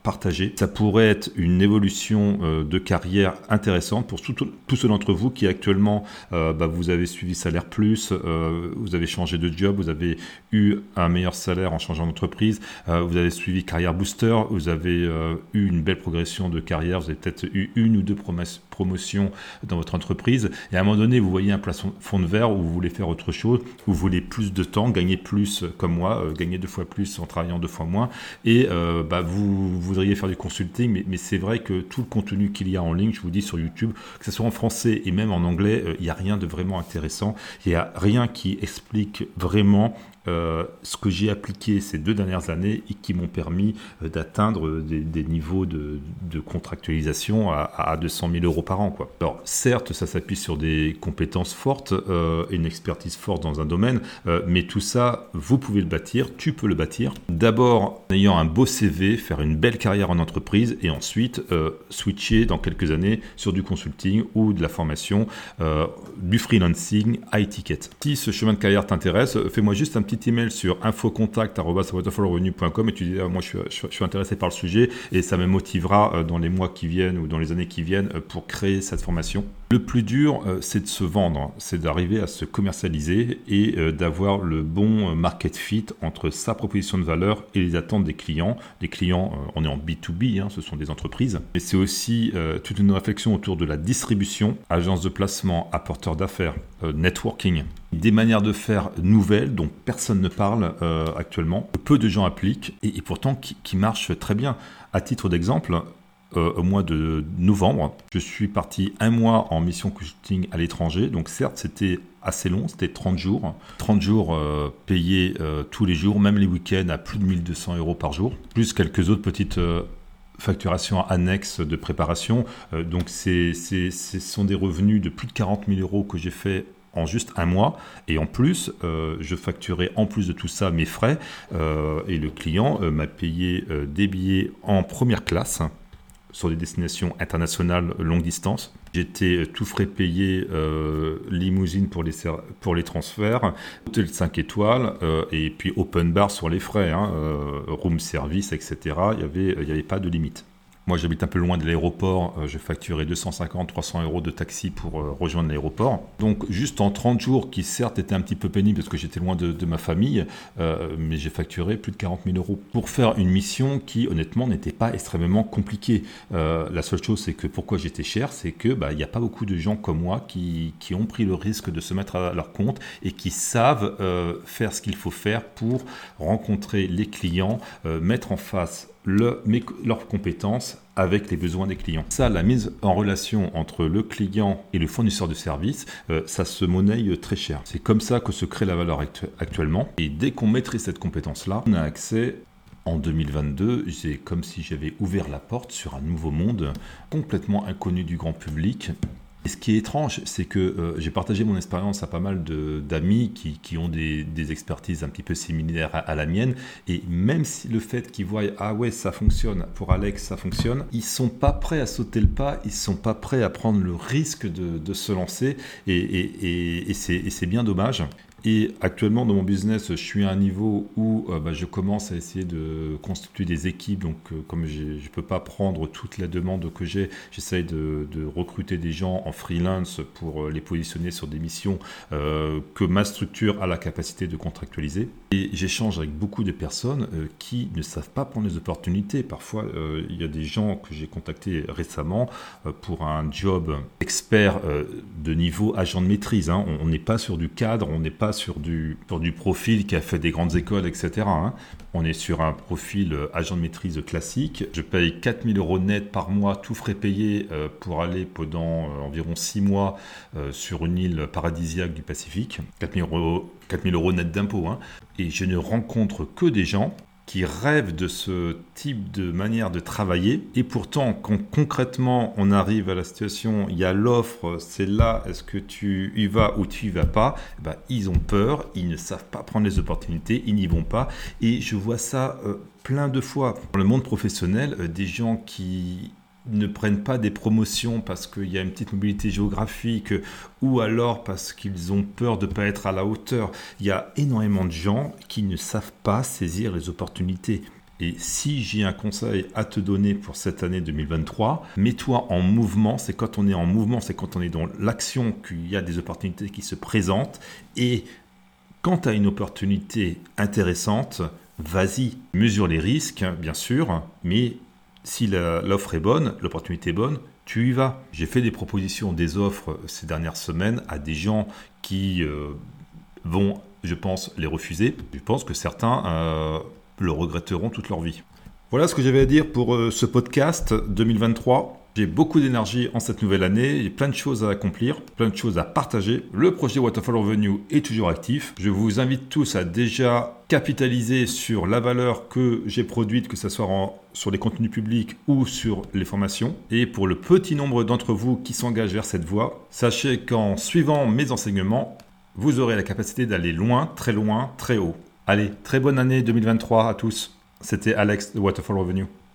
Ça pourrait être une évolution euh, de carrière intéressante pour tous ceux d'entre vous qui actuellement, euh, bah, vous avez suivi Salaire Plus, euh, vous avez changé de job, vous avez eu un meilleur salaire en changeant d'entreprise, vous avez suivi Carrière Booster, vous avez eu une belle progression de carrière, vous avez peut-être eu une ou deux promotions dans votre entreprise, et à un moment donné, vous voyez un plafond de verre où vous voulez faire autre chose, vous voulez plus de temps, gagner plus comme moi, gagner deux fois plus en travaillant deux fois moins, et bah, vous, voudriez faire du consulting, mais, c'est vrai que tout le contenu qu'il y a en ligne, je vous dis sur YouTube, que ce soit en français et même en anglais, euh, il n'y a rien de vraiment intéressant. Il n'y a rien qui explique vraiment euh, ce que j'ai appliqué ces deux dernières années et qui m'ont permis euh, d'atteindre des, niveaux de, contractualisation à, 200 000 euros par an. Alors certes, ça s'appuie sur des compétences fortes euh, et une expertise forte dans un domaine, mais tout ça, vous pouvez le bâtir, tu peux le bâtir. D'abord en ayant un beau CV, faire une belle carrière en entreprise et ensuite switcher dans quelques années sur du consulting ou de la formation, du freelancing, high ticket. Si ce chemin de carrière t'intéresse, fais-moi juste un petit email sur infocontact.com et tu dis ah, moi je suis, intéressé par le sujet et ça me motivera euh, dans les mois qui viennent ou dans les années qui viennent euh, pour créer cette formation. Le plus dur, euh, c'est de se vendre, c'est d'arriver à se commercialiser et d'avoir le bon market fit entre sa proposition de valeur et les attentes des clients. Les clients, on est en B2B, hein, ce sont des entreprises, mais c'est aussi toute une réflexion autour de la distribution, agence de placement, apporteur d'affaires, networking des manières de faire nouvelles dont personne ne parle euh, actuellement, peu de gens appliquent et, pourtant qui, marchent très bien. À titre d'exemple, euh, au mois de novembre, je suis parti un mois en mission consulting à l'étranger. Donc certes, c'était assez long, c'était 30 jours. 30 jours euh, payés tous les jours, même les week-ends, à plus de 1200 euros par jour, plus quelques autres petites facturations annexes de préparation. donc ce sont des revenus de plus de 40 000 euros que j'ai fait en juste un mois. Et en plus, euh, je facturais en plus de tout ça mes frais. Euh, et le client euh, m'a payé des billets en première classe sur des destinations internationales longue distance. J'étais tout frais payé, limousine pour les, pour les transferts, hôtel 5 étoiles, et puis open bar sur les frais, hein, room service, etc. Il n'y avait, il y avait pas de limite. Moi, j'habite un peu loin de l'aéroport. Euh, je facturais 250-300 euros de taxi pour euh, rejoindre l'aéroport. Donc, juste en 30 jours, qui certes étaient un petit peu pénibles parce que j'étais loin de, ma famille, euh, mais j'ai facturé plus de 40 000 euros pour faire une mission qui, honnêtement, n'était pas extrêmement compliquée. la seule chose, c'est que pourquoi j'étais cher, c'est que bah, il n'y a pas beaucoup de gens comme moi qui, ont pris le risque de se mettre à leur compte et qui savent faire ce qu'il faut faire pour rencontrer les clients, mettre en face leurs compétences avec les besoins des clients. Ça, la mise en relation entre le client et le fournisseur de services, euh, ça se monnaie très cher. C'est comme ça que se crée la valeur actuellement. Et dès qu'on maîtrise cette compétence-là, on a accès en 2022, c'est comme si j'avais ouvert la porte sur un nouveau monde complètement inconnu du grand public ce qui est étrange, c'est que euh, j'ai partagé mon expérience à pas mal d'amis qui, qui, ont des, expertises un petit peu similaires à, la mienne. Et même si le fait qu'ils voient ah ouais ça fonctionne pour Alex ça fonctionne, ils sont pas prêts à sauter le pas, ils sont pas prêts à prendre le risque de, se lancer. Et, et, et c'est bien dommage. Et actuellement, dans mon business, je suis à un niveau où euh, bah, je commence à essayer de constituer des équipes. Donc, euh, comme je ne peux pas prendre toutes les demandes que j'ai, j'essaye de, recruter des gens en freelance pour euh, les positionner sur des missions que ma structure a la capacité de contractualiser. Et j'échange avec beaucoup de personnes qui ne savent pas prendre les opportunités. Parfois, il y a des gens que j'ai contactés récemment pour un job expert de niveau agent de maîtrise. Hein. On n'est pas sur du cadre, on n'est pas sur du, profil qui a fait des grandes écoles, etc. Hein. On est sur un profil euh, agent de maîtrise classique. Je paye 4000 euros net par mois, tout frais payé, euh, pour aller pendant euh, environ 6 mois sur une île paradisiaque du Pacifique. 4000 euros, 4000 euros net d'impôts. Hein. Et je ne rencontre que des gens qui rêvent de ce type de manière de travailler. Et pourtant, quand concrètement on arrive à la situation, il y a l'offre, c'est là, est-ce que tu y vas ou tu y vas pas? Eh ben, Ils ont peur, ils ne savent pas prendre les opportunités, ils n'y vont pas. Et je vois ça euh, plein de fois. Dans le monde professionnel, euh, des gens qui ne prennent pas des promotions parce qu'il y a une petite mobilité géographique ou alors parce qu'ils ont peur de ne pas être à la hauteur. Il y a énormément de gens qui ne savent pas saisir les opportunités. Et si j'ai un conseil à te donner pour cette année 2023, mets-toi en mouvement. C'est quand on est en mouvement, c'est quand on est dans l'action qu'il y a des opportunités qui se présentent. Et quand tu as une opportunité intéressante, vas-y, mesure les risques, bien sûr, mais si l'offre est bonne, l'opportunité est bonne, tu y vas. J'ai fait des propositions, des offres ces dernières semaines à des gens qui euh, vont, je pense, les refuser. Je pense que certains euh, le regretteront toute leur vie. Voilà ce que j'avais à dire pour euh, ce podcast 2023. J'ai beaucoup d'énergie en cette nouvelle année, j'ai plein de choses à accomplir, plein de choses à partager. Le projet Waterfall Revenue est toujours actif. Je vous invite tous à déjà capitaliser sur la valeur que j'ai produite, que ce soit sur les contenus publics ou sur les formations. Et pour le petit nombre d'entre vous qui s'engagent vers cette voie, sachez qu'en suivant mes enseignements, vous aurez la capacité d'aller loin, très loin, très haut. Allez, très bonne année 2023 à tous. C'était Alex de Waterfall Revenue.